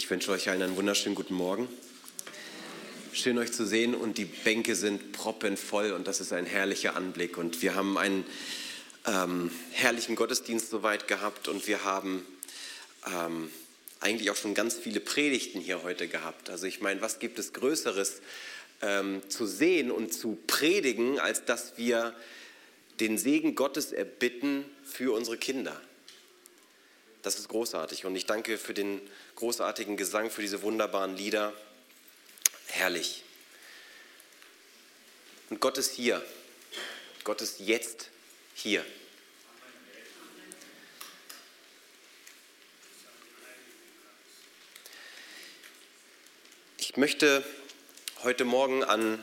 Ich wünsche euch allen einen wunderschönen guten Morgen. Schön euch zu sehen und die Bänke sind proppenvoll und das ist ein herrlicher Anblick. Und wir haben einen ähm, herrlichen Gottesdienst soweit gehabt und wir haben ähm, eigentlich auch schon ganz viele Predigten hier heute gehabt. Also ich meine, was gibt es Größeres ähm, zu sehen und zu predigen, als dass wir den Segen Gottes erbitten für unsere Kinder? Das ist großartig und ich danke für den großartigen Gesang, für diese wunderbaren Lieder. Herrlich. Und Gott ist hier. Gott ist jetzt hier. Ich möchte heute Morgen an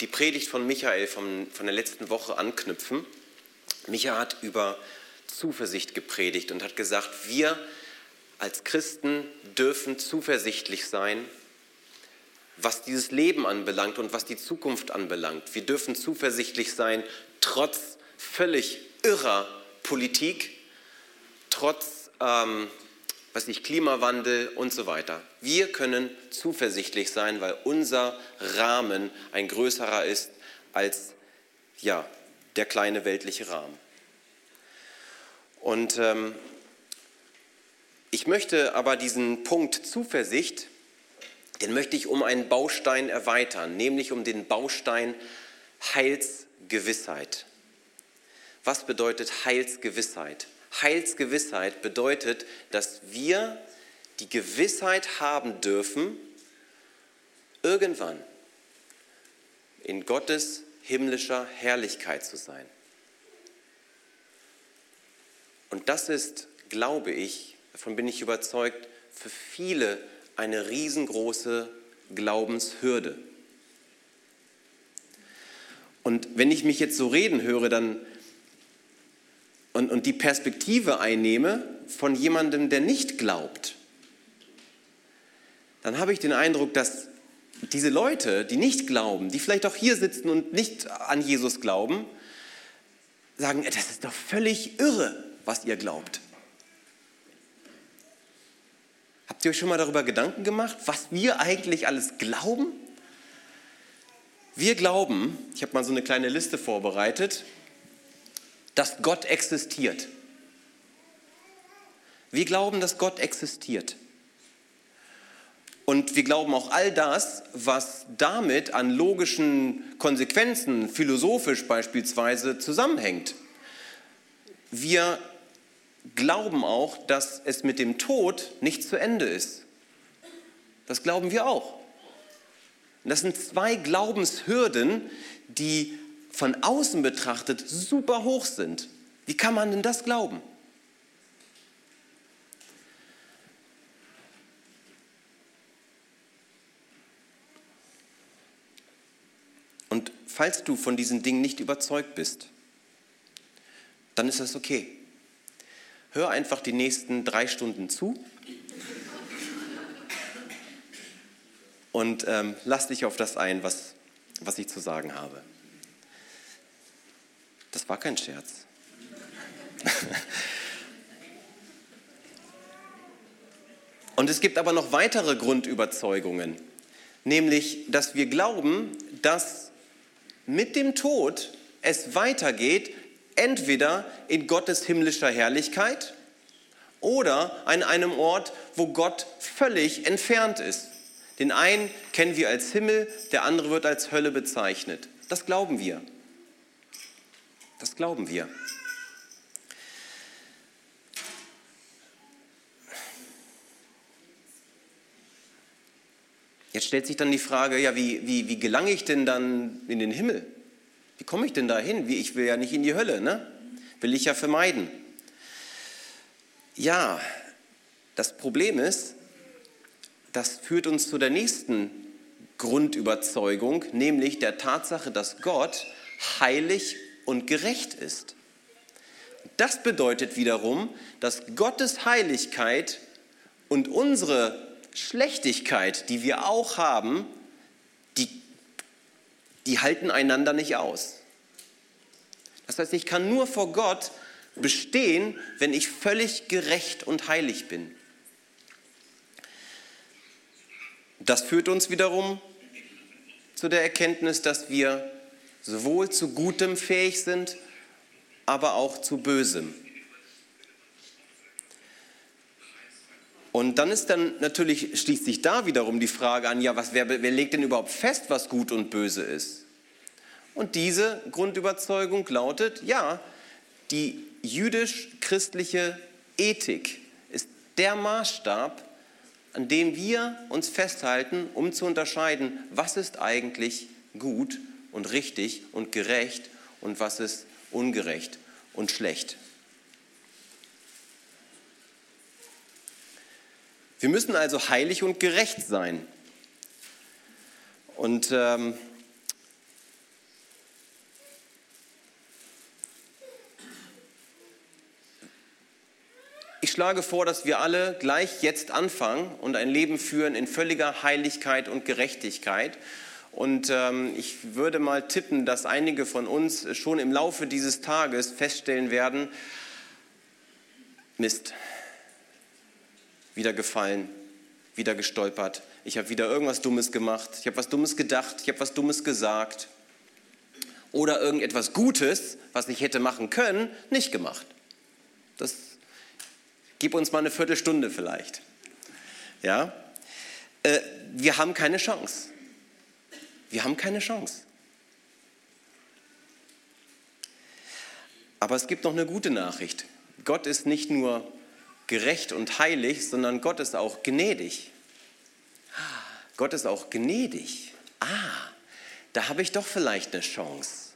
die Predigt von Michael von, von der letzten Woche anknüpfen. Michael hat über Zuversicht gepredigt und hat gesagt, wir als Christen dürfen zuversichtlich sein, was dieses Leben anbelangt und was die Zukunft anbelangt. Wir dürfen zuversichtlich sein, trotz völlig irrer Politik, trotz ähm, was nicht, Klimawandel und so weiter. Wir können zuversichtlich sein, weil unser Rahmen ein größerer ist als ja, der kleine weltliche Rahmen. Und ähm, ich möchte aber diesen Punkt Zuversicht, den möchte ich um einen Baustein erweitern, nämlich um den Baustein Heilsgewissheit. Was bedeutet Heilsgewissheit? Heilsgewissheit bedeutet, dass wir die Gewissheit haben dürfen, irgendwann in Gottes himmlischer Herrlichkeit zu sein. Und das ist, glaube ich, davon bin ich überzeugt, für viele eine riesengroße Glaubenshürde. Und wenn ich mich jetzt so reden höre, dann und, und die Perspektive einnehme von jemandem, der nicht glaubt, dann habe ich den Eindruck, dass diese Leute, die nicht glauben, die vielleicht auch hier sitzen und nicht an Jesus glauben, sagen, das ist doch völlig irre was ihr glaubt. Habt ihr euch schon mal darüber Gedanken gemacht, was wir eigentlich alles glauben? Wir glauben, ich habe mal so eine kleine Liste vorbereitet, dass Gott existiert. Wir glauben, dass Gott existiert. Und wir glauben auch all das, was damit an logischen Konsequenzen, philosophisch beispielsweise, zusammenhängt. Wir glauben auch, dass es mit dem Tod nicht zu Ende ist. Das glauben wir auch. Und das sind zwei Glaubenshürden, die von außen betrachtet super hoch sind. Wie kann man denn das glauben? Und falls du von diesen Dingen nicht überzeugt bist, dann ist das okay. Hör einfach die nächsten drei Stunden zu und ähm, lass dich auf das ein, was, was ich zu sagen habe. Das war kein Scherz. Und es gibt aber noch weitere Grundüberzeugungen, nämlich, dass wir glauben, dass mit dem Tod es weitergeht entweder in Gottes himmlischer Herrlichkeit oder an einem Ort, wo Gott völlig entfernt ist. Den einen kennen wir als Himmel, der andere wird als Hölle bezeichnet. Das glauben wir. Das glauben wir. Jetzt stellt sich dann die Frage, ja, wie, wie, wie gelange ich denn dann in den Himmel? Wie komme ich denn da hin? Ich will ja nicht in die Hölle, ne? Will ich ja vermeiden. Ja, das Problem ist, das führt uns zu der nächsten Grundüberzeugung, nämlich der Tatsache, dass Gott heilig und gerecht ist. Das bedeutet wiederum, dass Gottes Heiligkeit und unsere Schlechtigkeit, die wir auch haben, die halten einander nicht aus. Das heißt, ich kann nur vor Gott bestehen, wenn ich völlig gerecht und heilig bin. Das führt uns wiederum zu der Erkenntnis, dass wir sowohl zu Gutem fähig sind, aber auch zu Bösem. Und dann ist dann natürlich, schließt sich da wiederum die Frage an, ja, was, wer, wer legt denn überhaupt fest, was gut und böse ist? Und diese Grundüberzeugung lautet, ja, die jüdisch-christliche Ethik ist der Maßstab, an dem wir uns festhalten, um zu unterscheiden, was ist eigentlich gut und richtig und gerecht und was ist ungerecht und schlecht. Wir müssen also heilig und gerecht sein. Und ähm, Ich schlage vor, dass wir alle gleich jetzt anfangen und ein Leben führen in völliger Heiligkeit und Gerechtigkeit. Und ähm, ich würde mal tippen, dass einige von uns schon im Laufe dieses Tages feststellen werden, Mist, wieder gefallen, wieder gestolpert, ich habe wieder irgendwas Dummes gemacht, ich habe was Dummes gedacht, ich habe was Dummes gesagt oder irgendetwas Gutes, was ich hätte machen können, nicht gemacht. Das Gib uns mal eine Viertelstunde vielleicht. Ja? Äh, wir haben keine Chance. Wir haben keine Chance. Aber es gibt noch eine gute Nachricht. Gott ist nicht nur gerecht und heilig, sondern Gott ist auch gnädig. Gott ist auch gnädig. Ah, da habe ich doch vielleicht eine Chance.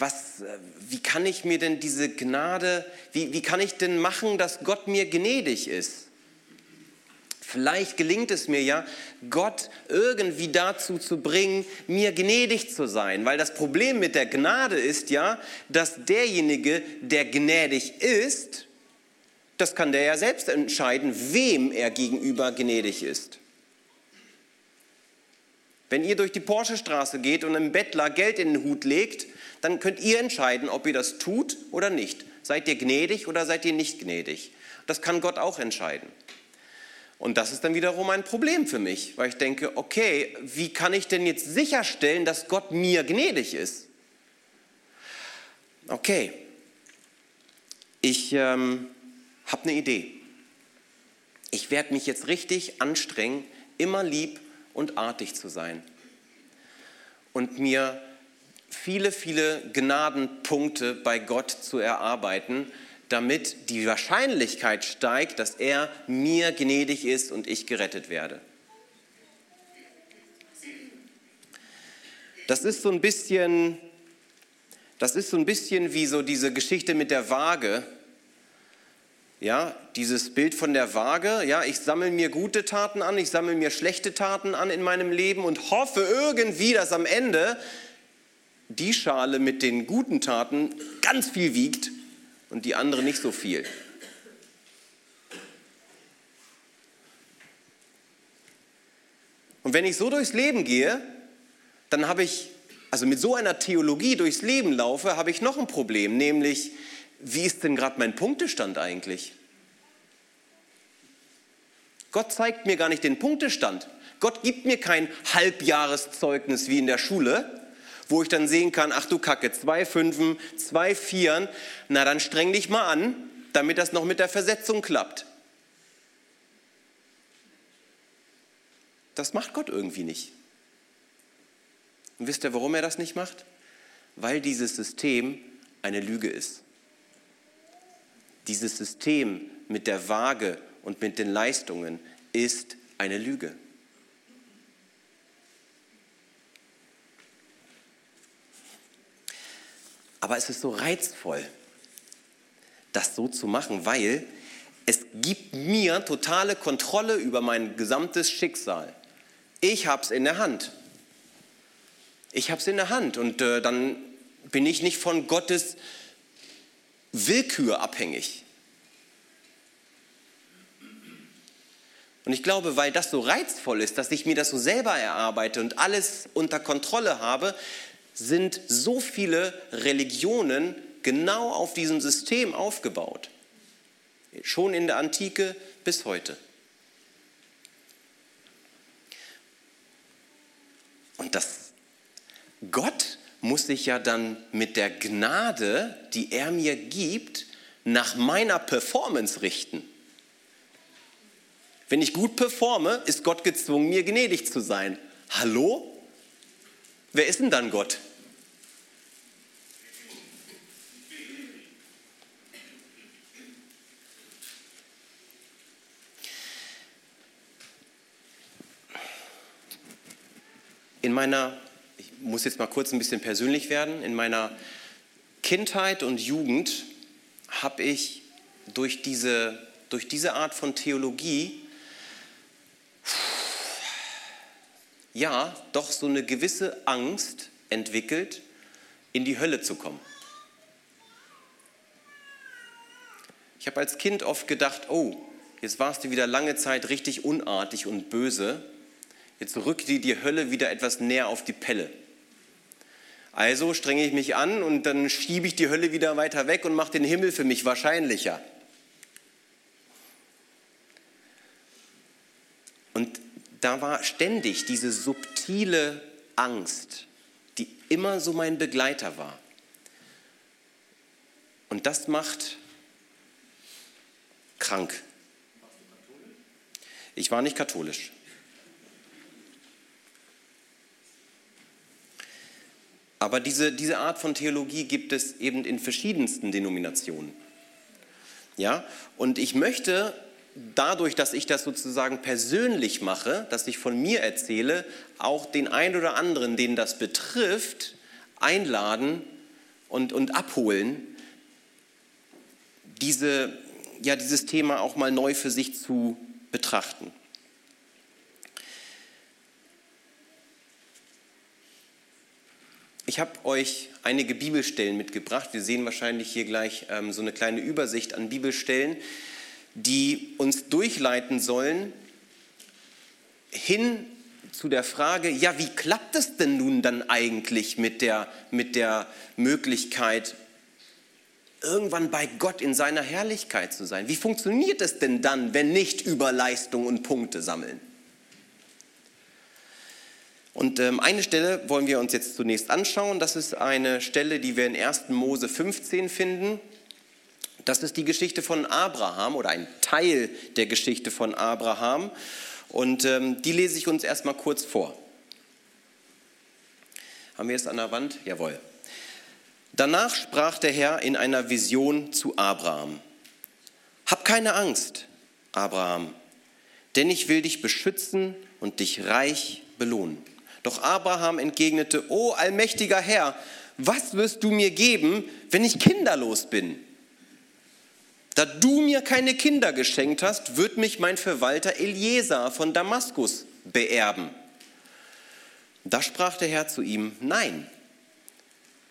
was, äh, wie kann ich mir denn diese Gnade, wie, wie kann ich denn machen, dass Gott mir gnädig ist? Vielleicht gelingt es mir ja, Gott irgendwie dazu zu bringen, mir gnädig zu sein. Weil das Problem mit der Gnade ist ja, dass derjenige, der gnädig ist, das kann der ja selbst entscheiden, wem er gegenüber gnädig ist. Wenn ihr durch die Porsche-Straße geht und einem Bettler Geld in den Hut legt, dann könnt ihr entscheiden, ob ihr das tut oder nicht. Seid ihr gnädig oder seid ihr nicht gnädig? Das kann Gott auch entscheiden. Und das ist dann wiederum ein Problem für mich, weil ich denke, okay, wie kann ich denn jetzt sicherstellen, dass Gott mir gnädig ist? Okay, ich ähm, habe eine Idee. Ich werde mich jetzt richtig anstrengen, immer lieb und artig zu sein. Und mir viele, viele Gnadenpunkte bei Gott zu erarbeiten, damit die Wahrscheinlichkeit steigt, dass er mir gnädig ist und ich gerettet werde. Das ist so ein bisschen, das ist so ein bisschen wie so diese Geschichte mit der Waage. Ja, dieses Bild von der Waage, ja, ich sammle mir gute Taten an, ich sammle mir schlechte Taten an in meinem Leben und hoffe irgendwie, dass am Ende die Schale mit den guten Taten ganz viel wiegt und die andere nicht so viel. Und wenn ich so durchs Leben gehe, dann habe ich, also mit so einer Theologie durchs Leben laufe, habe ich noch ein Problem, nämlich, wie ist denn gerade mein Punktestand eigentlich? Gott zeigt mir gar nicht den Punktestand. Gott gibt mir kein Halbjahreszeugnis wie in der Schule, wo ich dann sehen kann, ach du Kacke, zwei Fünfen, zwei Vieren, na dann streng dich mal an, damit das noch mit der Versetzung klappt. Das macht Gott irgendwie nicht. Und wisst ihr, warum er das nicht macht? Weil dieses System eine Lüge ist. Dieses System mit der Waage und mit den Leistungen ist eine Lüge. Aber es ist so reizvoll, das so zu machen, weil es gibt mir totale Kontrolle über mein gesamtes Schicksal. Ich habe es in der Hand. Ich habe es in der Hand und äh, dann bin ich nicht von Gottes Willkür abhängig. Und ich glaube, weil das so reizvoll ist, dass ich mir das so selber erarbeite und alles unter Kontrolle habe, sind so viele Religionen genau auf diesem System aufgebaut. Schon in der Antike bis heute. Und das Gott muss sich ja dann mit der Gnade, die er mir gibt, nach meiner Performance richten. Wenn ich gut performe, ist Gott gezwungen, mir gnädig zu sein. Hallo? Wer ist denn dann Gott? In meiner, ich muss jetzt mal kurz ein bisschen persönlich werden, in meiner Kindheit und Jugend habe ich durch diese, durch diese Art von Theologie ja doch so eine gewisse Angst entwickelt, in die Hölle zu kommen. Ich habe als Kind oft gedacht, oh, jetzt warst du wieder lange Zeit richtig unartig und böse Jetzt rückt dir die Hölle wieder etwas näher auf die Pelle. Also strenge ich mich an und dann schiebe ich die Hölle wieder weiter weg und mache den Himmel für mich wahrscheinlicher. Und da war ständig diese subtile Angst, die immer so mein Begleiter war. Und das macht krank. Ich war nicht katholisch. Aber diese, diese Art von Theologie gibt es eben in verschiedensten Denominationen. Ja? Und ich möchte dadurch, dass ich das sozusagen persönlich mache, dass ich von mir erzähle, auch den einen oder anderen, den das betrifft, einladen und, und abholen, diese, ja, dieses Thema auch mal neu für sich zu betrachten. Ich habe euch einige Bibelstellen mitgebracht. Wir sehen wahrscheinlich hier gleich ähm, so eine kleine Übersicht an Bibelstellen, die uns durchleiten sollen hin zu der Frage, ja, wie klappt es denn nun dann eigentlich mit der, mit der Möglichkeit, irgendwann bei Gott in seiner Herrlichkeit zu sein? Wie funktioniert es denn dann, wenn nicht über Leistung und Punkte sammeln? Und ähm, eine Stelle wollen wir uns jetzt zunächst anschauen. Das ist eine Stelle, die wir in 1. Mose 15 finden. Das ist die Geschichte von Abraham oder ein Teil der Geschichte von Abraham. Und ähm, die lese ich uns erstmal kurz vor. Haben wir es an der Wand? Jawohl. Danach sprach der Herr in einer Vision zu Abraham. Hab keine Angst, Abraham, denn ich will dich beschützen und dich reich belohnen. Doch Abraham entgegnete, O allmächtiger Herr, was wirst du mir geben, wenn ich kinderlos bin? Da du mir keine Kinder geschenkt hast, wird mich mein Verwalter Eliezer von Damaskus beerben. Da sprach der Herr zu ihm, nein,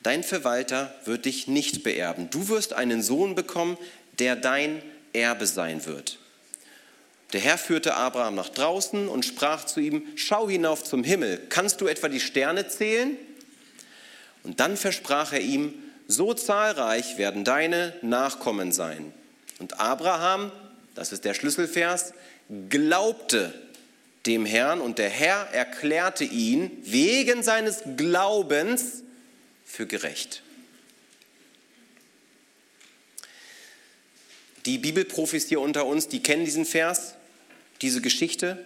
dein Verwalter wird dich nicht beerben. Du wirst einen Sohn bekommen, der dein Erbe sein wird. Der Herr führte Abraham nach draußen und sprach zu ihm, schau hinauf zum Himmel, kannst du etwa die Sterne zählen? Und dann versprach er ihm, so zahlreich werden deine Nachkommen sein. Und Abraham, das ist der Schlüsselvers, glaubte dem Herrn und der Herr erklärte ihn wegen seines Glaubens für gerecht. Die Bibelprofis hier unter uns, die kennen diesen Vers diese Geschichte.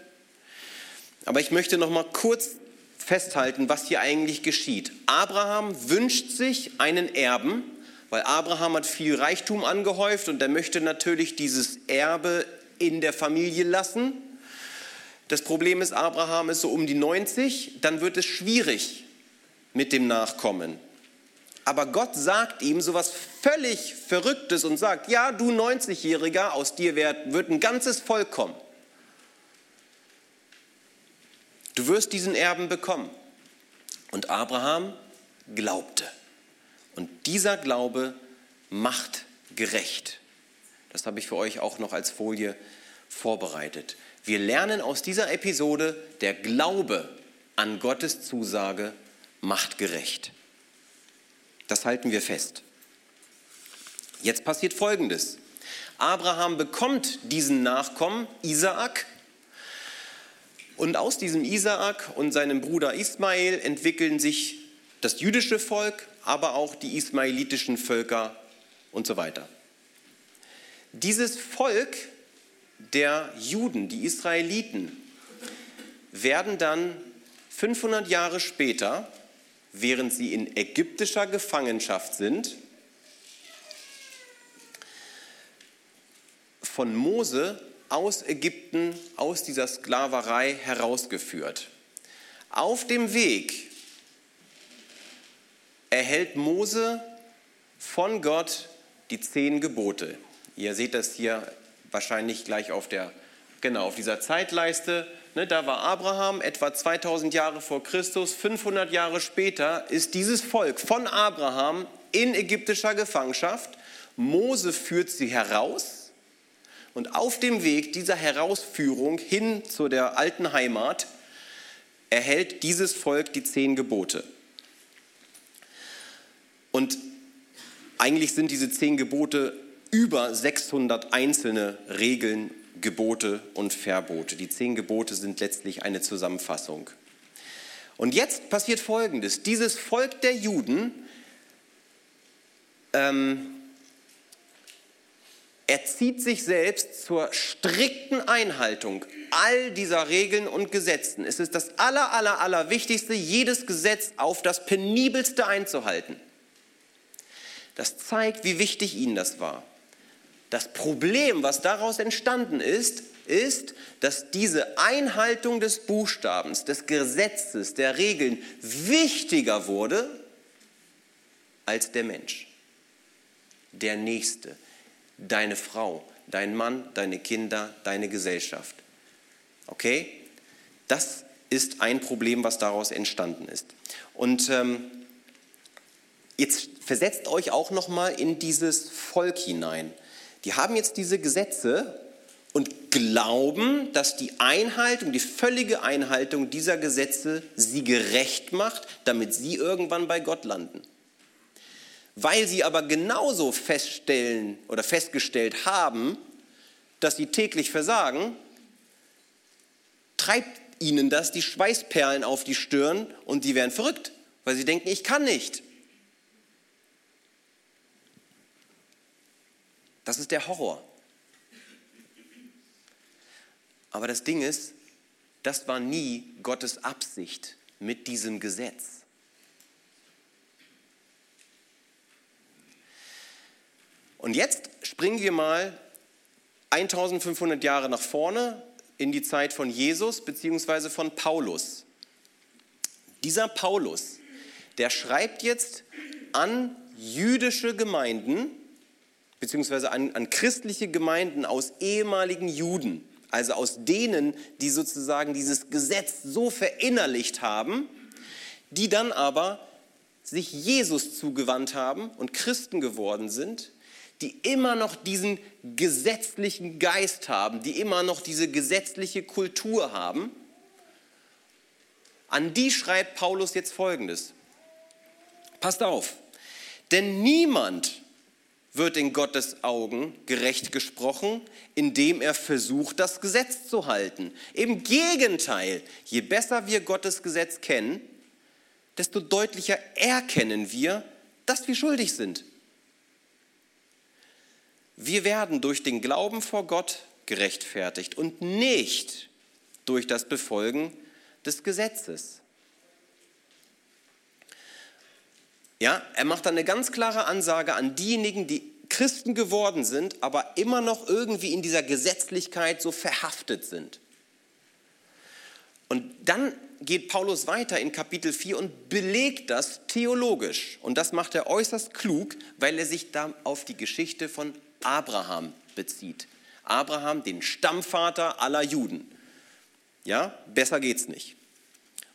Aber ich möchte noch mal kurz festhalten, was hier eigentlich geschieht. Abraham wünscht sich einen Erben, weil Abraham hat viel Reichtum angehäuft und er möchte natürlich dieses Erbe in der Familie lassen. Das Problem ist, Abraham ist so um die 90, dann wird es schwierig mit dem Nachkommen. Aber Gott sagt ihm so was völlig Verrücktes und sagt, ja, du 90-Jähriger, aus dir wird ein ganzes Volk kommen. Du wirst diesen Erben bekommen. Und Abraham glaubte. Und dieser Glaube macht gerecht. Das habe ich für euch auch noch als Folie vorbereitet. Wir lernen aus dieser Episode, der Glaube an Gottes Zusage macht gerecht. Das halten wir fest. Jetzt passiert Folgendes. Abraham bekommt diesen Nachkommen, Isaak, Und aus diesem Isaak und seinem Bruder Ismael entwickeln sich das jüdische Volk, aber auch die ismaelitischen Völker und so weiter. Dieses Volk der Juden, die Israeliten, werden dann 500 Jahre später, während sie in ägyptischer Gefangenschaft sind, von Mose aus Ägypten, aus dieser Sklaverei herausgeführt. Auf dem Weg erhält Mose von Gott die zehn Gebote. Ihr seht das hier wahrscheinlich gleich auf der, genau, auf dieser Zeitleiste. Ne, da war Abraham etwa 2000 Jahre vor Christus. 500 Jahre später ist dieses Volk von Abraham in ägyptischer Gefangenschaft. Mose führt sie heraus. Und auf dem Weg dieser Herausführung hin zu der alten Heimat erhält dieses Volk die zehn Gebote. Und eigentlich sind diese zehn Gebote über 600 einzelne Regeln, Gebote und Verbote. Die zehn Gebote sind letztlich eine Zusammenfassung. Und jetzt passiert Folgendes. Dieses Volk der Juden ähm, erzieht sich selbst zur strikten Einhaltung all dieser Regeln und Gesetzen. Es ist das aller, aller, aller Wichtigste, jedes Gesetz auf das penibelste einzuhalten. Das zeigt, wie wichtig ihnen das war. Das Problem, was daraus entstanden ist, ist, dass diese Einhaltung des Buchstabens, des Gesetzes, der Regeln wichtiger wurde als der Mensch, der Nächste, deine Frau, dein Mann, deine Kinder, deine Gesellschaft. Okay? Das ist ein Problem, was daraus entstanden ist. Und ähm, jetzt versetzt euch auch noch mal in dieses Volk hinein. Die haben jetzt diese Gesetze und glauben, dass die Einhaltung, die völlige Einhaltung dieser Gesetze sie gerecht macht, damit sie irgendwann bei Gott landen. Weil sie aber genauso feststellen oder festgestellt haben, dass sie täglich versagen, treibt ihnen das die Schweißperlen auf die Stirn und die werden verrückt, weil sie denken, ich kann nicht. Das ist der Horror. Aber das Ding ist, das war nie Gottes Absicht mit diesem Gesetz. Und jetzt springen wir mal 1500 Jahre nach vorne in die Zeit von Jesus bzw. von Paulus. Dieser Paulus, der schreibt jetzt an jüdische Gemeinden, beziehungsweise an, an christliche Gemeinden aus ehemaligen Juden, also aus denen, die sozusagen dieses Gesetz so verinnerlicht haben, die dann aber sich Jesus zugewandt haben und Christen geworden sind, die immer noch diesen gesetzlichen Geist haben, die immer noch diese gesetzliche Kultur haben. An die schreibt Paulus jetzt Folgendes. Passt auf, denn niemand wird in Gottes Augen gerecht gesprochen, indem er versucht, das Gesetz zu halten. Im Gegenteil, je besser wir Gottes Gesetz kennen, desto deutlicher erkennen wir, dass wir schuldig sind. Wir werden durch den Glauben vor Gott gerechtfertigt und nicht durch das Befolgen des Gesetzes. Ja, er macht dann eine ganz klare Ansage an diejenigen, die Christen geworden sind, aber immer noch irgendwie in dieser Gesetzlichkeit so verhaftet sind. Und dann geht Paulus weiter in Kapitel 4 und belegt das theologisch. Und das macht er äußerst klug, weil er sich da auf die Geschichte von Abraham bezieht. Abraham, den Stammvater aller Juden. Ja, besser geht's nicht.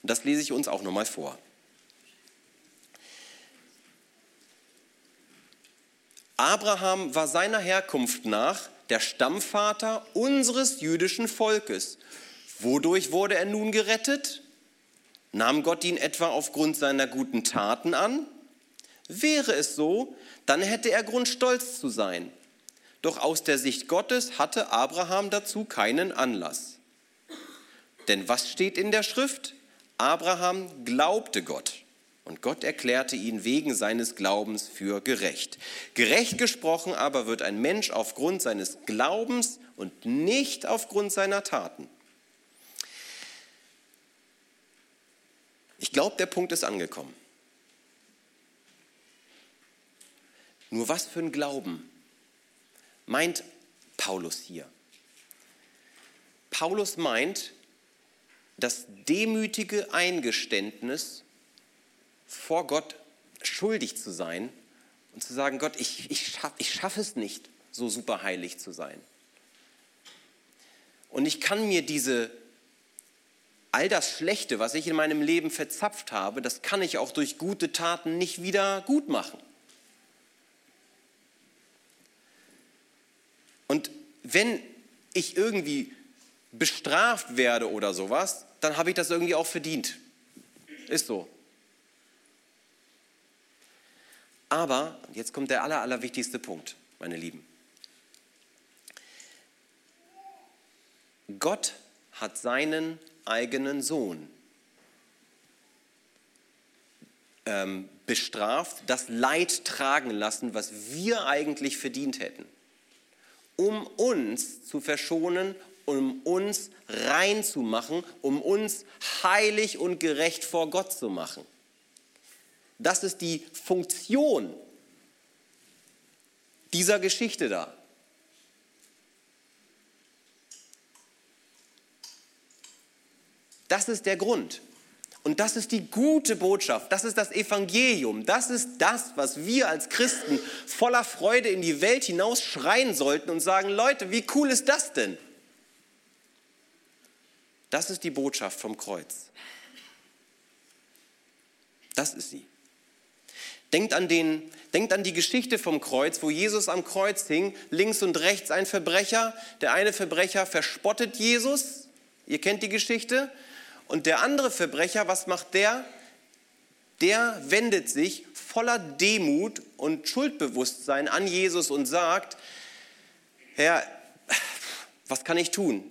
Und das lese ich uns auch nochmal vor. Abraham war seiner Herkunft nach der Stammvater unseres jüdischen Volkes. Wodurch wurde er nun gerettet? Nahm Gott ihn etwa aufgrund seiner guten Taten an? Wäre es so, dann hätte er Grund stolz zu sein. Doch aus der Sicht Gottes hatte Abraham dazu keinen Anlass. Denn was steht in der Schrift? Abraham glaubte Gott und Gott erklärte ihn wegen seines Glaubens für gerecht. Gerecht gesprochen aber wird ein Mensch aufgrund seines Glaubens und nicht aufgrund seiner Taten. Ich glaube, der Punkt ist angekommen. Nur was für ein Glauben meint Paulus hier? Paulus meint das demütige Eingeständnis, vor Gott schuldig zu sein und zu sagen, Gott, ich, ich schaffe ich schaff es nicht, so super heilig zu sein. Und ich kann mir diese, all das Schlechte, was ich in meinem Leben verzapft habe, das kann ich auch durch gute Taten nicht wieder gut machen. Und wenn ich irgendwie bestraft werde oder sowas, dann habe ich das irgendwie auch verdient. Ist so. Aber, jetzt kommt der aller, allerwichtigste Punkt, meine Lieben. Gott hat seinen eigenen Sohn ähm, bestraft, das Leid tragen lassen, was wir eigentlich verdient hätten, um uns zu verschonen, um uns rein zu machen, um uns heilig und gerecht vor Gott zu machen. Das ist die Funktion dieser Geschichte da. Das ist der Grund. Und das ist die gute Botschaft, das ist das Evangelium, das ist das, was wir als Christen voller Freude in die Welt hinaus schreien sollten und sagen, Leute, wie cool ist das denn? Das ist die Botschaft vom Kreuz. Das ist sie. Denkt an, den, denkt an die Geschichte vom Kreuz, wo Jesus am Kreuz hing, links und rechts ein Verbrecher. Der eine Verbrecher verspottet Jesus, ihr kennt die Geschichte. Und der andere Verbrecher, was macht der? Der wendet sich voller Demut und Schuldbewusstsein an Jesus und sagt, Herr, was kann ich tun?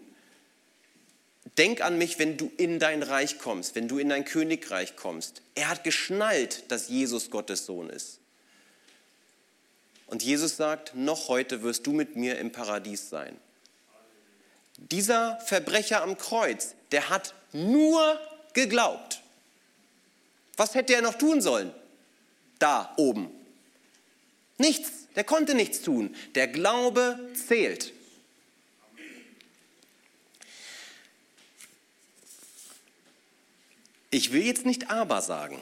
Denk an mich, wenn du in dein Reich kommst, wenn du in dein Königreich kommst. Er hat geschnallt, dass Jesus Gottes Sohn ist. Und Jesus sagt, noch heute wirst du mit mir im Paradies sein. Dieser Verbrecher am Kreuz, der hat nur geglaubt. Was hätte er noch tun sollen? Da oben. Nichts. Der konnte nichts tun. Der Glaube zählt. Ich will jetzt nicht aber sagen.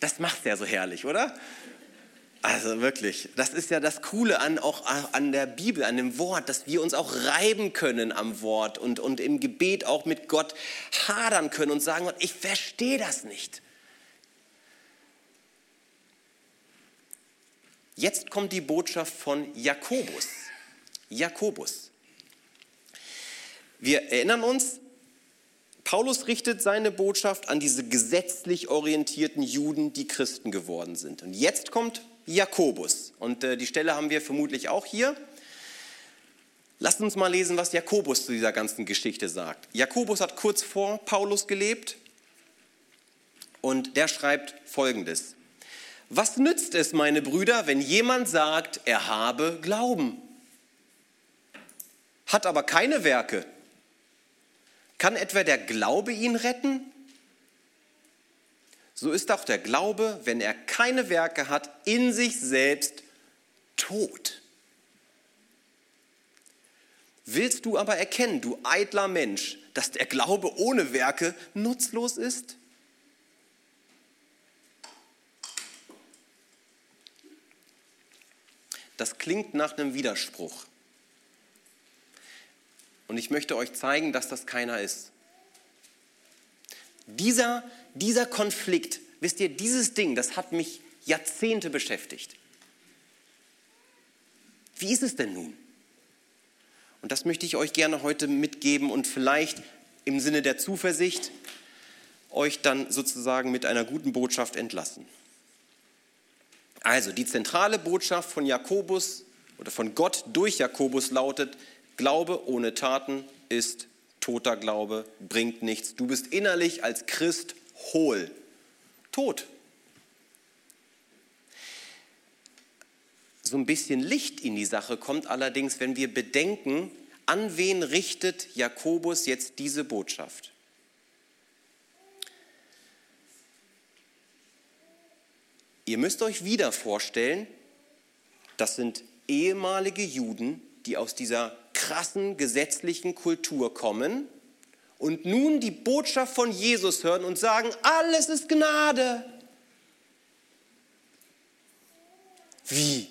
Das macht ja so herrlich, oder? Also wirklich, das ist ja das Coole an, auch an der Bibel, an dem Wort, dass wir uns auch reiben können am Wort und, und im Gebet auch mit Gott hadern können und sagen, ich verstehe das nicht. Jetzt kommt die Botschaft von Jakobus. Jakobus. Wir erinnern uns, Paulus richtet seine Botschaft an diese gesetzlich orientierten Juden, die Christen geworden sind. Und jetzt kommt Jakobus. Und äh, die Stelle haben wir vermutlich auch hier. Lasst uns mal lesen, was Jakobus zu dieser ganzen Geschichte sagt. Jakobus hat kurz vor Paulus gelebt und der schreibt folgendes. Was nützt es, meine Brüder, wenn jemand sagt, er habe Glauben, hat aber keine Werke? Kann etwa der Glaube ihn retten? So ist auch der Glaube, wenn er keine Werke hat, in sich selbst tot. Willst du aber erkennen, du eitler Mensch, dass der Glaube ohne Werke nutzlos ist? Das klingt nach einem Widerspruch. Und ich möchte euch zeigen, dass das keiner ist. Dieser, dieser Konflikt, wisst ihr, dieses Ding, das hat mich Jahrzehnte beschäftigt. Wie ist es denn nun? Und das möchte ich euch gerne heute mitgeben und vielleicht im Sinne der Zuversicht euch dann sozusagen mit einer guten Botschaft entlassen. Also die zentrale Botschaft von Jakobus oder von Gott durch Jakobus lautet, Glaube ohne Taten ist toter Glaube, bringt nichts. Du bist innerlich als Christ hohl, tot. So ein bisschen Licht in die Sache kommt allerdings, wenn wir bedenken, an wen richtet Jakobus jetzt diese Botschaft? Ihr müsst euch wieder vorstellen, das sind ehemalige Juden, die aus dieser krassen gesetzlichen Kultur kommen und nun die Botschaft von Jesus hören und sagen, alles ist Gnade. Wie?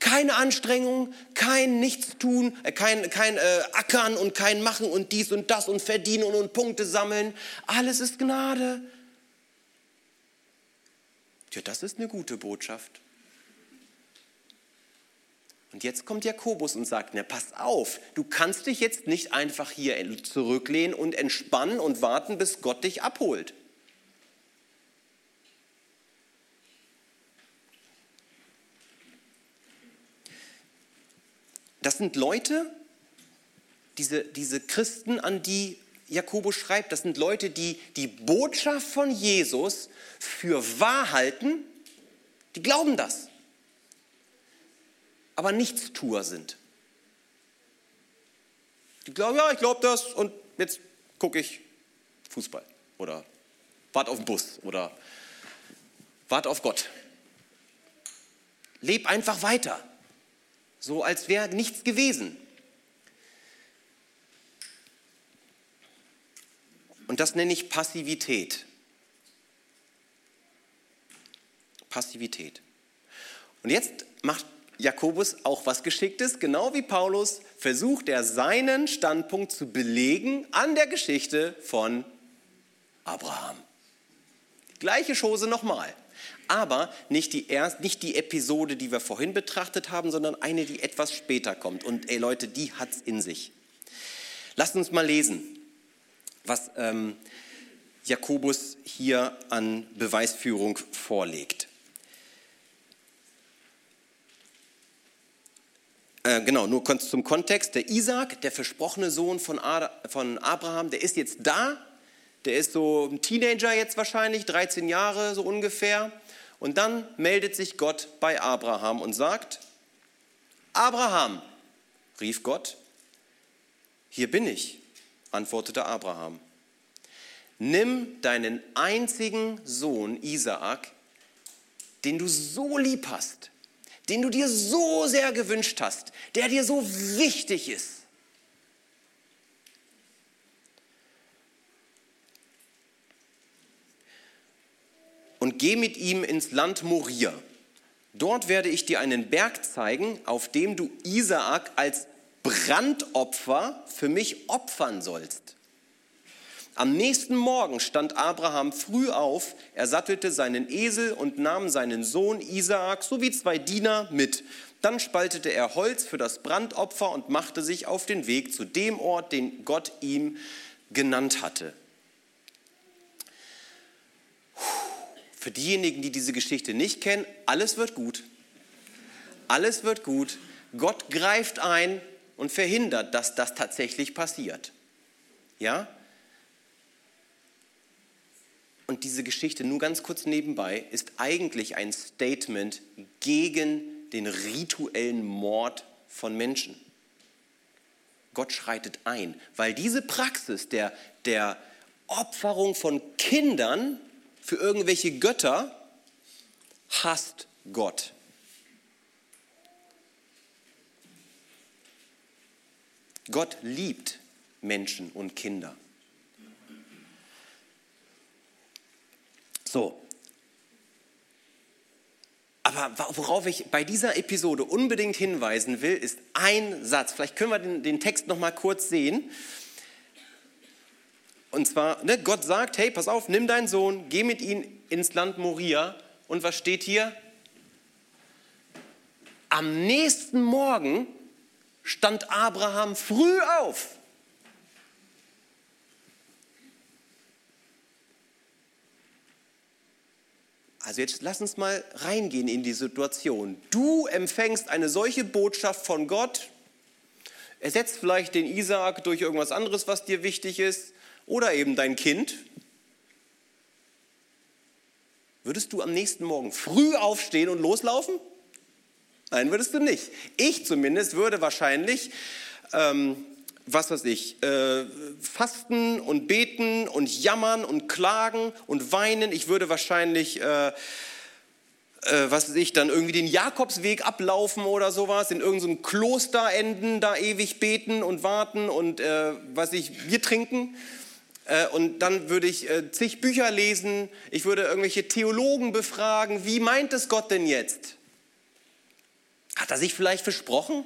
Keine Anstrengung, kein Nichtstun, äh, kein, kein äh, Ackern und kein Machen und dies und das und Verdienen und Punkte sammeln. Alles ist Gnade. Tja, das ist eine gute Botschaft. Und jetzt kommt Jakobus und sagt, na pass auf, du kannst dich jetzt nicht einfach hier zurücklehnen und entspannen und warten, bis Gott dich abholt. Das sind Leute, diese, diese Christen, an die Jakobus schreibt, das sind Leute, die die Botschaft von Jesus für wahr halten, die glauben das, aber Nichtstuer sind. Die glauben, ja, ich glaube das und jetzt gucke ich Fußball oder warte auf den Bus oder warte auf Gott. Leb einfach weiter so als wäre nichts gewesen. Und das nenne ich Passivität. Passivität. Und jetzt macht Jakobus auch was Geschicktes, genau wie Paulus versucht er seinen Standpunkt zu belegen an der Geschichte von Abraham. Gleiche Chose nochmal aber nicht die, erst, nicht die Episode, die wir vorhin betrachtet haben, sondern eine, die etwas später kommt. Und ey Leute, die hat es in sich. Lasst uns mal lesen, was ähm, Jakobus hier an Beweisführung vorlegt. Äh, genau, nur zum Kontext. Der Isaac, der versprochene Sohn von, Ad, von Abraham, der ist jetzt da. Der ist so ein Teenager jetzt wahrscheinlich, 13 Jahre so ungefähr. Und dann meldet sich Gott bei Abraham und sagt, Abraham, rief Gott, hier bin ich, antwortete Abraham. Nimm deinen einzigen Sohn Isaak, den du so lieb hast, den du dir so sehr gewünscht hast, der dir so wichtig ist, und geh mit ihm ins Land Moria. Dort werde ich dir einen Berg zeigen, auf dem du Isaak als Brandopfer für mich opfern sollst. Am nächsten Morgen stand Abraham früh auf, er sattelte seinen Esel und nahm seinen Sohn Isaak sowie zwei Diener mit. Dann spaltete er Holz für das Brandopfer und machte sich auf den Weg zu dem Ort, den Gott ihm genannt hatte. Für diejenigen, die diese Geschichte nicht kennen, alles wird gut. Alles wird gut. Gott greift ein und verhindert, dass das tatsächlich passiert. Ja? Und diese Geschichte, nur ganz kurz nebenbei, ist eigentlich ein Statement gegen den rituellen Mord von Menschen. Gott schreitet ein, weil diese Praxis der, der Opferung von Kindern für irgendwelche Götter hasst Gott. Gott liebt Menschen und Kinder. So. Aber worauf ich bei dieser Episode unbedingt hinweisen will, ist ein Satz. Vielleicht können wir den, den Text noch mal kurz sehen. Und zwar, ne, Gott sagt, hey, pass auf, nimm deinen Sohn, geh mit ihm ins Land Moria. Und was steht hier? Am nächsten Morgen stand Abraham früh auf. Also jetzt lass uns mal reingehen in die Situation. Du empfängst eine solche Botschaft von Gott, ersetzt vielleicht den Isaak durch irgendwas anderes, was dir wichtig ist, oder eben dein Kind. Würdest du am nächsten Morgen früh aufstehen und loslaufen? Nein, würdest du nicht. Ich zumindest würde wahrscheinlich, ähm, was weiß ich, äh, fasten und beten und jammern und klagen und weinen. Ich würde wahrscheinlich, äh, äh, was weiß ich, dann irgendwie den Jakobsweg ablaufen oder sowas, in irgendeinem Kloster enden, da ewig beten und warten und, äh, was ich, Bier trinken. Äh, und dann würde ich äh, zig Bücher lesen, ich würde irgendwelche Theologen befragen, wie meint es Gott denn jetzt? Hat er sich vielleicht versprochen?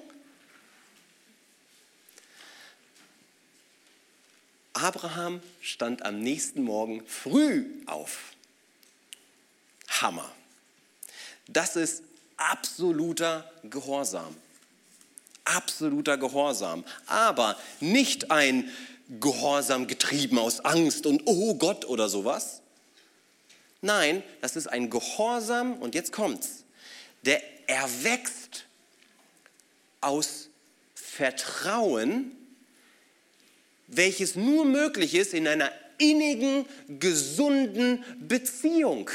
Abraham stand am nächsten Morgen früh auf. Hammer. Das ist absoluter Gehorsam. Absoluter Gehorsam. Aber nicht ein Gehorsam getrieben aus Angst und oh Gott oder sowas. Nein, das ist ein Gehorsam, und jetzt kommt's, der erwächst aus Vertrauen, welches nur möglich ist in einer innigen, gesunden Beziehung.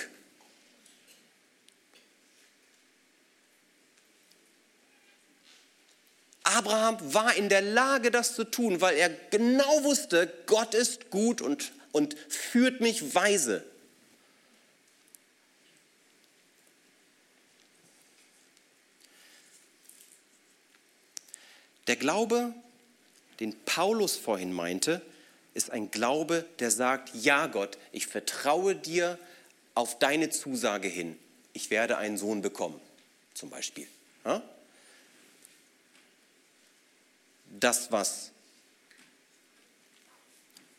Abraham war in der Lage, das zu tun, weil er genau wusste, Gott ist gut und, und führt mich weise. Der Glaube, den Paulus vorhin meinte, ist ein Glaube, der sagt, ja Gott, ich vertraue dir auf deine Zusage hin. Ich werde einen Sohn bekommen, zum Beispiel. Das, was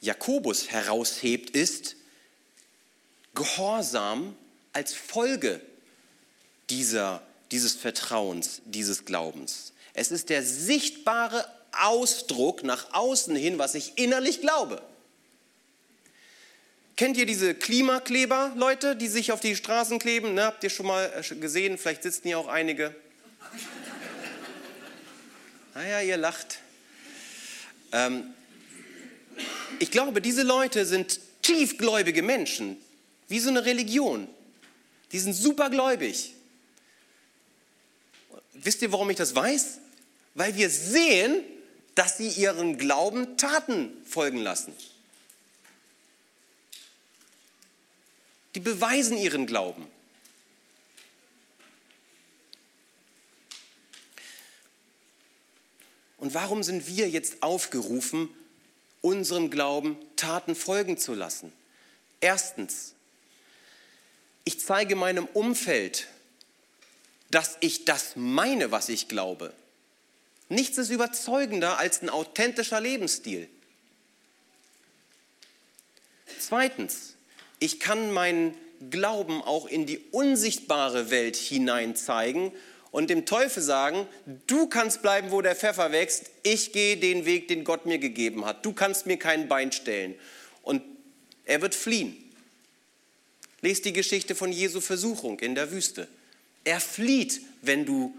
Jakobus heraushebt, ist Gehorsam als Folge dieser, dieses Vertrauens, dieses Glaubens. Es ist der sichtbare Ausdruck nach außen hin, was ich innerlich glaube. Kennt ihr diese Klimakleber, Leute, die sich auf die Straßen kleben? Ne, habt ihr schon mal äh, gesehen? Vielleicht sitzen hier auch einige. Naja, ihr lacht. Ähm, ich glaube, diese Leute sind tiefgläubige Menschen, wie so eine Religion. Die sind supergläubig. Wisst ihr, warum ich das weiß? Weil wir sehen, dass sie ihren Glauben Taten folgen lassen. Die beweisen ihren Glauben. Und warum sind wir jetzt aufgerufen, unserem Glauben Taten folgen zu lassen? Erstens, ich zeige meinem Umfeld, dass ich das meine, was ich glaube. Nichts ist überzeugender als ein authentischer Lebensstil. Zweitens, ich kann meinen Glauben auch in die unsichtbare Welt hinein zeigen und dem Teufel sagen, du kannst bleiben, wo der Pfeffer wächst, ich gehe den Weg, den Gott mir gegeben hat. Du kannst mir kein Bein stellen. Und er wird fliehen. Lest die Geschichte von Jesu Versuchung in der Wüste. Er flieht, wenn du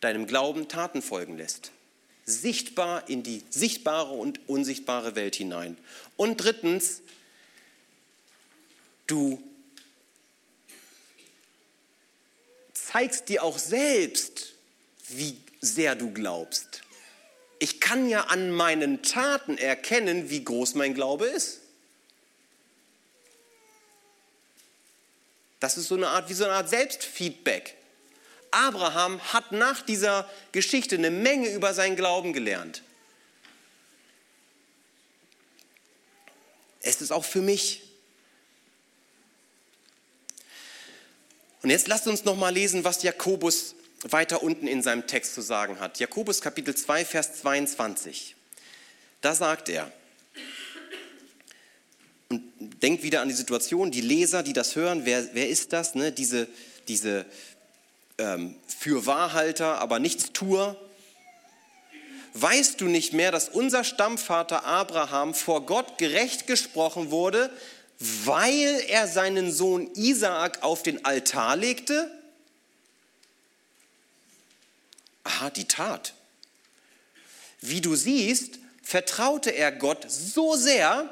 deinem Glauben Taten folgen lässt. Sichtbar in die sichtbare und unsichtbare Welt hinein. Und drittens, du zeigst dir auch selbst, wie sehr du glaubst. Ich kann ja an meinen Taten erkennen, wie groß mein Glaube ist. Das ist so eine Art, wie so eine Art Selbstfeedback. Abraham hat nach dieser Geschichte eine Menge über seinen Glauben gelernt. Es ist auch für mich. Und jetzt lasst uns noch mal lesen, was Jakobus weiter unten in seinem Text zu sagen hat. Jakobus Kapitel 2, Vers 22. Da sagt er, und denkt wieder an die Situation, die Leser, die das hören, wer, wer ist das? Ne? Diese, diese ähm, Fürwahrhalter, aber Nichtstuer? Weißt du nicht mehr, dass unser Stammvater Abraham vor Gott gerecht gesprochen wurde, weil er seinen Sohn Isaak auf den Altar legte? Aha, die Tat. Wie du siehst, vertraute er Gott so sehr,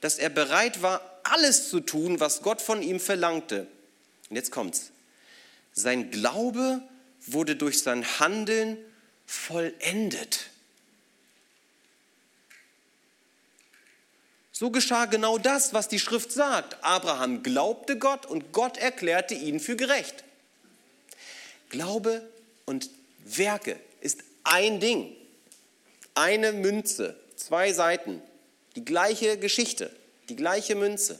dass er bereit war, alles zu tun, was Gott von ihm verlangte. Und jetzt kommt's. Sein Glaube wurde durch sein Handeln vollendet. So geschah genau das, was die Schrift sagt. Abraham glaubte Gott und Gott erklärte ihn für gerecht. Glaube und Werke ist ein Ding, eine Münze, zwei Seiten, die gleiche Geschichte, die gleiche Münze.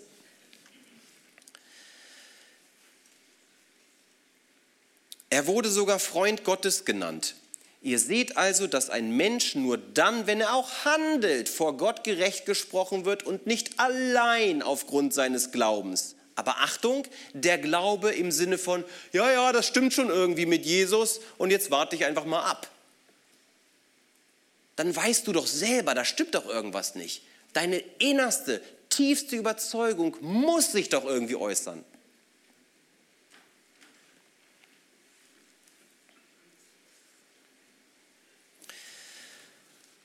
Er wurde sogar Freund Gottes genannt. Ihr seht also, dass ein Mensch nur dann, wenn er auch handelt, vor Gott gerecht gesprochen wird und nicht allein aufgrund seines Glaubens. Aber Achtung, der Glaube im Sinne von, ja, ja, das stimmt schon irgendwie mit Jesus und jetzt warte ich einfach mal ab. Dann weißt du doch selber, da stimmt doch irgendwas nicht. Deine innerste, tiefste Überzeugung muss sich doch irgendwie äußern.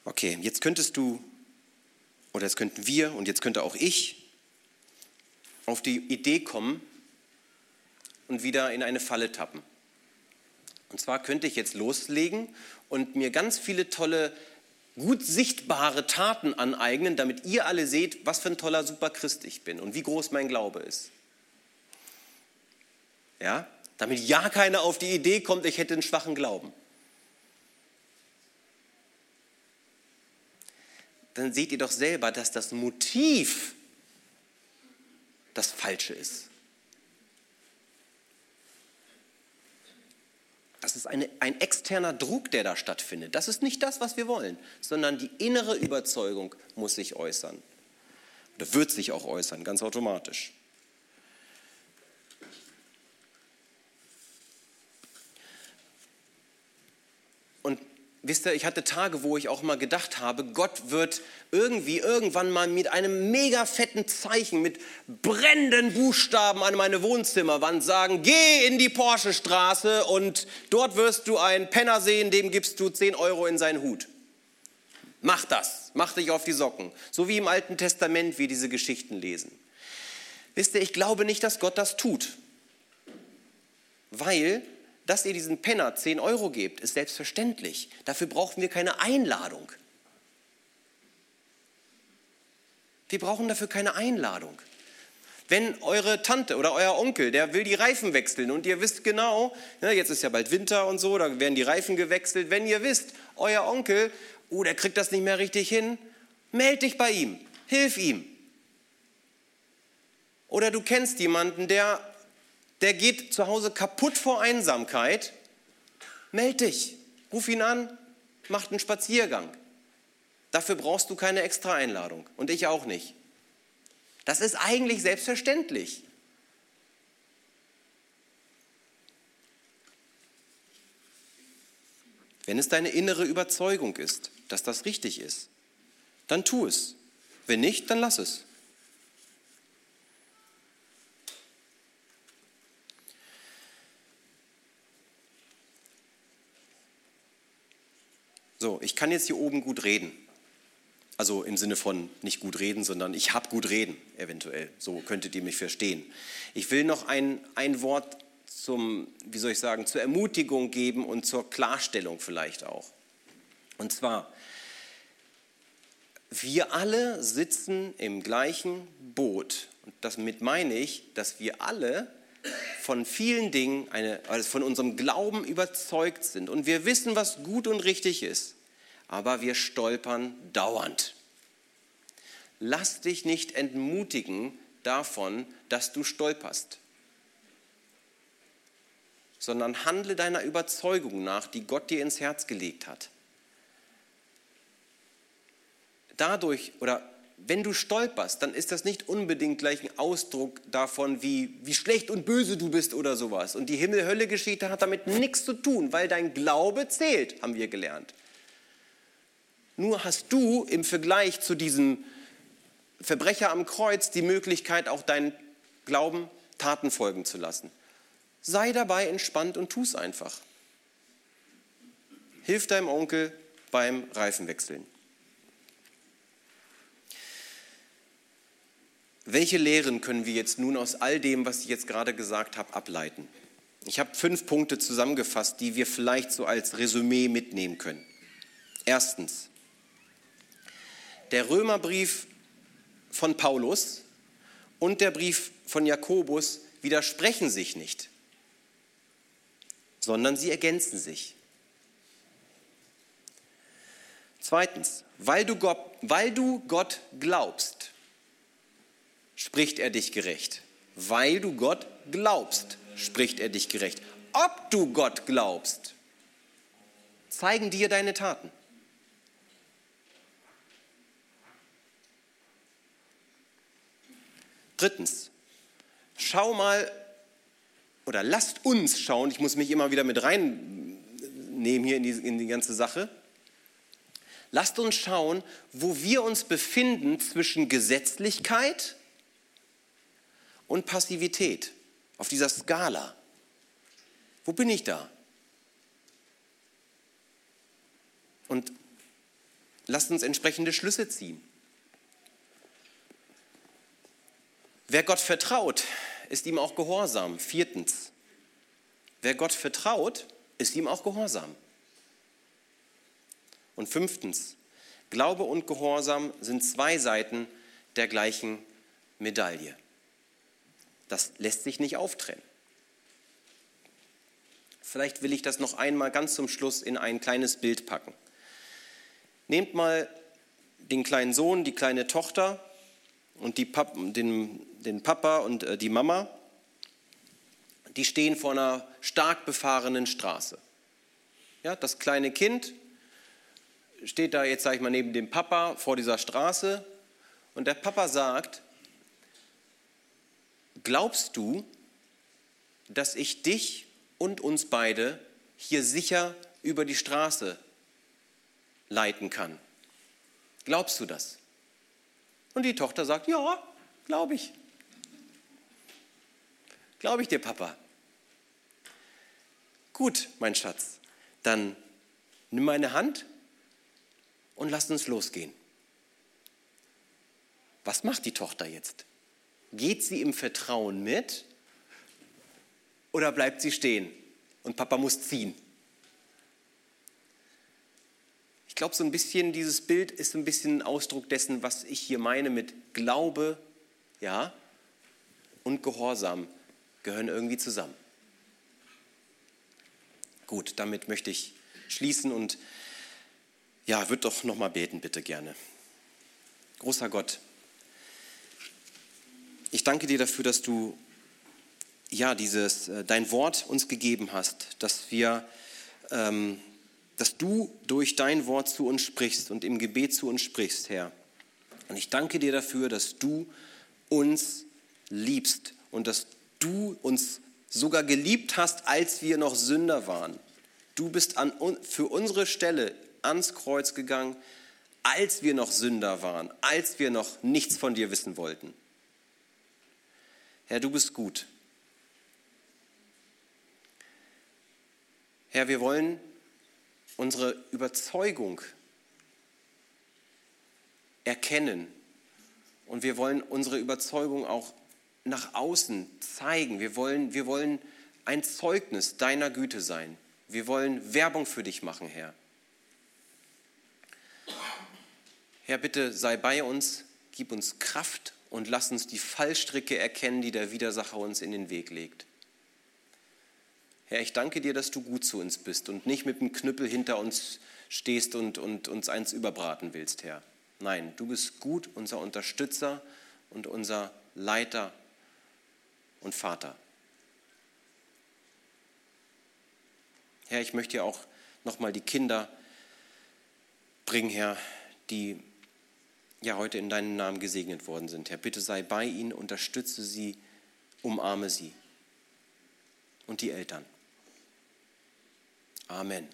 Okay, jetzt könntest du, oder jetzt könnten wir und jetzt könnte auch ich auf die Idee kommen und wieder in eine Falle tappen. Und zwar könnte ich jetzt loslegen und mir ganz viele tolle, gut sichtbare Taten aneignen, damit ihr alle seht, was für ein toller Superchrist ich bin und wie groß mein Glaube ist. Ja, damit ja keiner auf die Idee kommt, ich hätte einen schwachen Glauben. Dann seht ihr doch selber, dass das Motiv das Falsche ist. Das ist eine, ein externer Druck, der da stattfindet. Das ist nicht das, was wir wollen, sondern die innere Überzeugung muss sich äußern. Oder wird sich auch äußern, ganz automatisch. Wisst ihr, ich hatte Tage, wo ich auch mal gedacht habe, Gott wird irgendwie irgendwann mal mit einem mega fetten Zeichen, mit brennenden Buchstaben an meine Wohnzimmerwand sagen, geh in die Porsche-Straße und dort wirst du einen Penner sehen, dem gibst du 10 Euro in seinen Hut. Mach das, mach dich auf die Socken. So wie im Alten Testament wir diese Geschichten lesen. Wisst ihr, ich glaube nicht, dass Gott das tut. Weil dass ihr diesen Penner 10 Euro gebt, ist selbstverständlich. Dafür brauchen wir keine Einladung. Wir brauchen dafür keine Einladung. Wenn eure Tante oder euer Onkel, der will die Reifen wechseln und ihr wisst genau, ne, jetzt ist ja bald Winter und so, da werden die Reifen gewechselt. Wenn ihr wisst, euer Onkel, oh, der kriegt das nicht mehr richtig hin, meld dich bei ihm, hilf ihm. Oder du kennst jemanden, der der geht zu Hause kaputt vor Einsamkeit, meld dich, ruf ihn an, mach einen Spaziergang. Dafür brauchst du keine extra Einladung und ich auch nicht. Das ist eigentlich selbstverständlich. Wenn es deine innere Überzeugung ist, dass das richtig ist, dann tu es. Wenn nicht, dann lass es. So, ich kann jetzt hier oben gut reden. Also im Sinne von nicht gut reden, sondern ich habe gut reden, eventuell. So könntet ihr mich verstehen. Ich will noch ein, ein Wort zum, wie soll ich sagen, zur Ermutigung geben und zur Klarstellung vielleicht auch. Und zwar, wir alle sitzen im gleichen Boot. Und damit meine ich, dass wir alle von vielen Dingen, eine, also von unserem Glauben überzeugt sind und wir wissen, was gut und richtig ist, aber wir stolpern dauernd. Lass dich nicht entmutigen davon, dass du stolperst, sondern handle deiner Überzeugung nach, die Gott dir ins Herz gelegt hat. Dadurch oder wenn du stolperst, dann ist das nicht unbedingt gleich ein Ausdruck davon, wie, wie schlecht und böse du bist oder sowas. Und die Himmel-Hölle-Geschichte hat damit nichts zu tun, weil dein Glaube zählt, haben wir gelernt. Nur hast du im Vergleich zu diesem Verbrecher am Kreuz die Möglichkeit, auch deinen Glauben Taten folgen zu lassen. Sei dabei entspannt und tu es einfach. Hilf deinem Onkel beim Reifenwechseln. Welche Lehren können wir jetzt nun aus all dem, was ich jetzt gerade gesagt habe, ableiten? Ich habe fünf Punkte zusammengefasst, die wir vielleicht so als Resümee mitnehmen können. Erstens, der Römerbrief von Paulus und der Brief von Jakobus widersprechen sich nicht, sondern sie ergänzen sich. Zweitens, weil du Gott, weil du Gott glaubst, spricht er dich gerecht. Weil du Gott glaubst, spricht er dich gerecht. Ob du Gott glaubst, zeigen dir deine Taten. Drittens, schau mal oder lasst uns schauen, ich muss mich immer wieder mit reinnehmen hier in die, in die ganze Sache. Lasst uns schauen, wo wir uns befinden zwischen Gesetzlichkeit und Passivität auf dieser Skala. Wo bin ich da? Und lasst uns entsprechende Schlüsse ziehen. Wer Gott vertraut, ist ihm auch gehorsam. Viertens, wer Gott vertraut, ist ihm auch gehorsam. Und fünftens, Glaube und Gehorsam sind zwei Seiten der gleichen Medaille. Das lässt sich nicht auftrennen. Vielleicht will ich das noch einmal ganz zum Schluss in ein kleines Bild packen. Nehmt mal den kleinen Sohn, die kleine Tochter und Pap den, den Papa und äh, die Mama, die stehen vor einer stark befahrenen Straße. Ja, das kleine Kind steht da jetzt, sage ich mal, neben dem Papa vor dieser Straße und der Papa sagt, glaubst du, dass ich dich und uns beide hier sicher über die Straße leiten kann? Glaubst du das? Und die Tochter sagt, ja, glaube ich. Glaube ich dir, Papa. Gut, mein Schatz, dann nimm meine Hand und lass uns losgehen. Was macht die Tochter jetzt? Geht sie im Vertrauen mit oder bleibt sie stehen und Papa muss ziehen? Ich glaube, so ein bisschen dieses Bild ist ein bisschen ein Ausdruck dessen, was ich hier meine mit Glaube, ja, und Gehorsam gehören irgendwie zusammen. Gut, damit möchte ich schließen und ja, wird doch noch mal beten bitte gerne. Großer Gott, ich danke dir dafür, dass du ja dieses äh, dein Wort uns gegeben hast, dass wir ähm, dass du durch dein Wort zu uns sprichst und im Gebet zu uns sprichst, Herr. Und ich danke dir dafür, dass du uns liebst und dass du uns sogar geliebt hast, als wir noch Sünder waren. Du bist an, für unsere Stelle ans Kreuz gegangen, als wir noch Sünder waren, als wir noch nichts von dir wissen wollten. Herr, du bist gut. Herr, wir wollen unsere Überzeugung erkennen und wir wollen unsere Überzeugung auch nach außen zeigen. Wir wollen, wir wollen ein Zeugnis deiner Güte sein. Wir wollen Werbung für dich machen, Herr. Herr, bitte sei bei uns, gib uns Kraft und lass uns die Fallstricke erkennen, die der Widersacher uns in den Weg legt. Herr, ich danke dir, dass du gut zu uns bist und nicht mit dem Knüppel hinter uns stehst und, und uns eins überbraten willst, Herr. Nein, du bist gut, unser Unterstützer und unser Leiter und Vater. Herr, ich möchte dir auch nochmal die Kinder bringen, Herr, die ja heute in deinem Namen gesegnet worden sind. Herr, bitte sei bei ihnen, unterstütze sie, umarme sie und die Eltern. Amen.